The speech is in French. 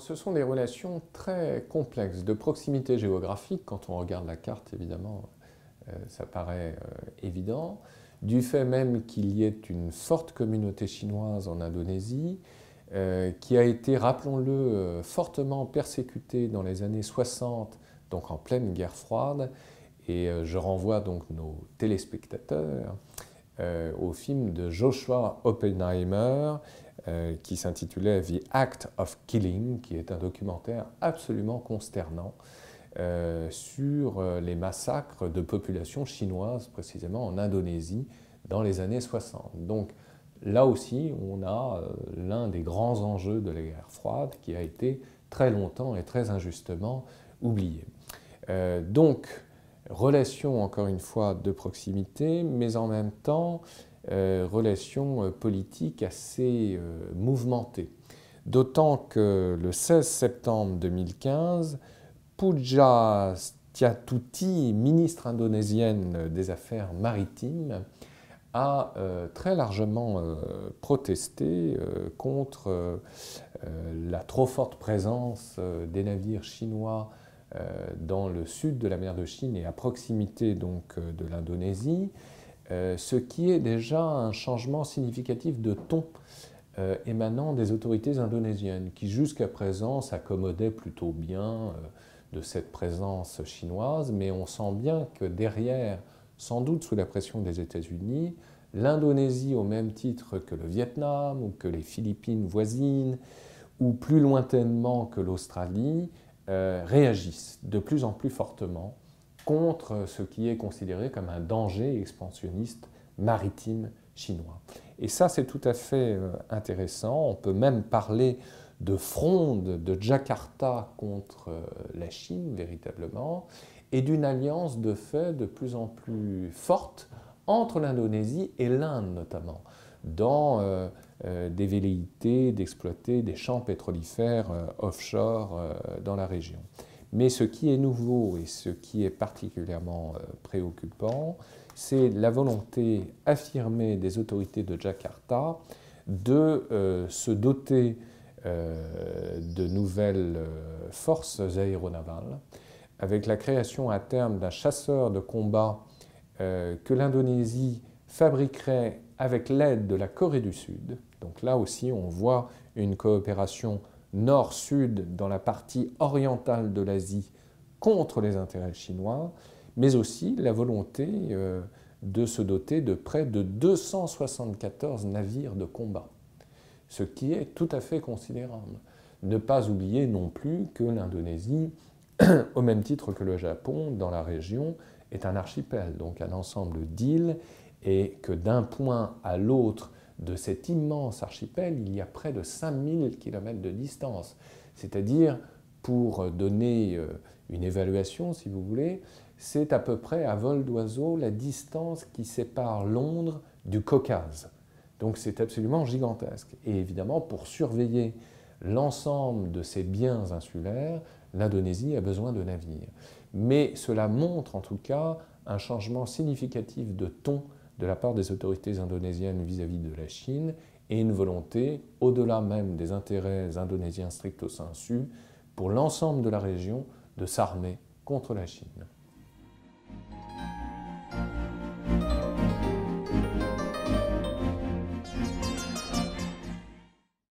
Ce sont des relations très complexes, de proximité géographique, quand on regarde la carte évidemment, euh, ça paraît euh, évident, du fait même qu'il y ait une forte communauté chinoise en Indonésie, euh, qui a été, rappelons-le, fortement persécutée dans les années 60, donc en pleine guerre froide, et je renvoie donc nos téléspectateurs au film de Joshua Oppenheimer, euh, qui s'intitulait The Act of Killing, qui est un documentaire absolument consternant euh, sur euh, les massacres de populations chinoises, précisément en Indonésie, dans les années 60. Donc là aussi, on a l'un des grands enjeux de la guerre froide qui a été très longtemps et très injustement oublié. donc, relation encore une fois de proximité, mais en même temps euh, relations euh, politiques assez euh, mouvementées. D'autant que le 16 septembre 2015, Puja Stiatuti, ministre indonésienne des Affaires maritimes, a très largement protesté contre la trop forte présence des navires chinois dans le sud de la mer de Chine et à proximité donc de l'Indonésie, euh, ce qui est déjà un changement significatif de ton euh, émanant des autorités indonésiennes, qui jusqu'à présent s'accommodaient plutôt bien euh, de cette présence chinoise, mais on sent bien que derrière, sans doute sous la pression des États-Unis, l'Indonésie, au même titre que le Vietnam ou que les Philippines voisines, ou plus lointainement que l'Australie, réagissent de plus en plus fortement contre ce qui est considéré comme un danger expansionniste maritime chinois. Et ça, c'est tout à fait euh, intéressant. On peut même parler de fronde de Jakarta contre euh, la Chine, véritablement, et d'une alliance de fait de plus en plus forte entre l'Indonésie et l'Inde, notamment, euh, des velléités d'exploiter des champs pétrolifères offshore dans la région. Mais ce qui est nouveau et ce qui est particulièrement euh, préoccupant, c'est la volonté affirmée des autorités de Jakarta de euh, se doter euh, de nouvelles forces aéronavales, avec la création à terme d'un chasseur de combat que l'Indonésie fabriquerait avec l'aide de la Corée du Sud. Donc là aussi, on voit une coopération nord-sud dans la partie orientale de l'Asie contre les intérêts chinois, mais aussi la volonté euh, de se doter de près de 274 navires de combat, ce qui est tout à fait considérable. Ne pas oublier non plus que l'Indonésie, au même titre que le Japon, dans la région, est un archipel, donc un ensemble d'îles, et que d'un point à l'autre de cet immense archipel, il y a près de 5000 km de distance. C'est-à-dire, pour donner euh, une évaluation, si vous voulez, c'est à peu près à vol d'oiseau la distance qui sépare Londres du Caucase. Donc c'est absolument gigantesque. Et évidemment, pour surveiller l'ensemble de ces biens insulaires, l'Indonésie a besoin de navires. Mais cela montre en tout cas un changement significatif de ton de la part des autorités indonésiennes vis-à-vis de la Chine et une volonté, au-delà même des intérêts indonésiens stricto sensu, pour l'ensemble de la région de s'armer contre la Chine.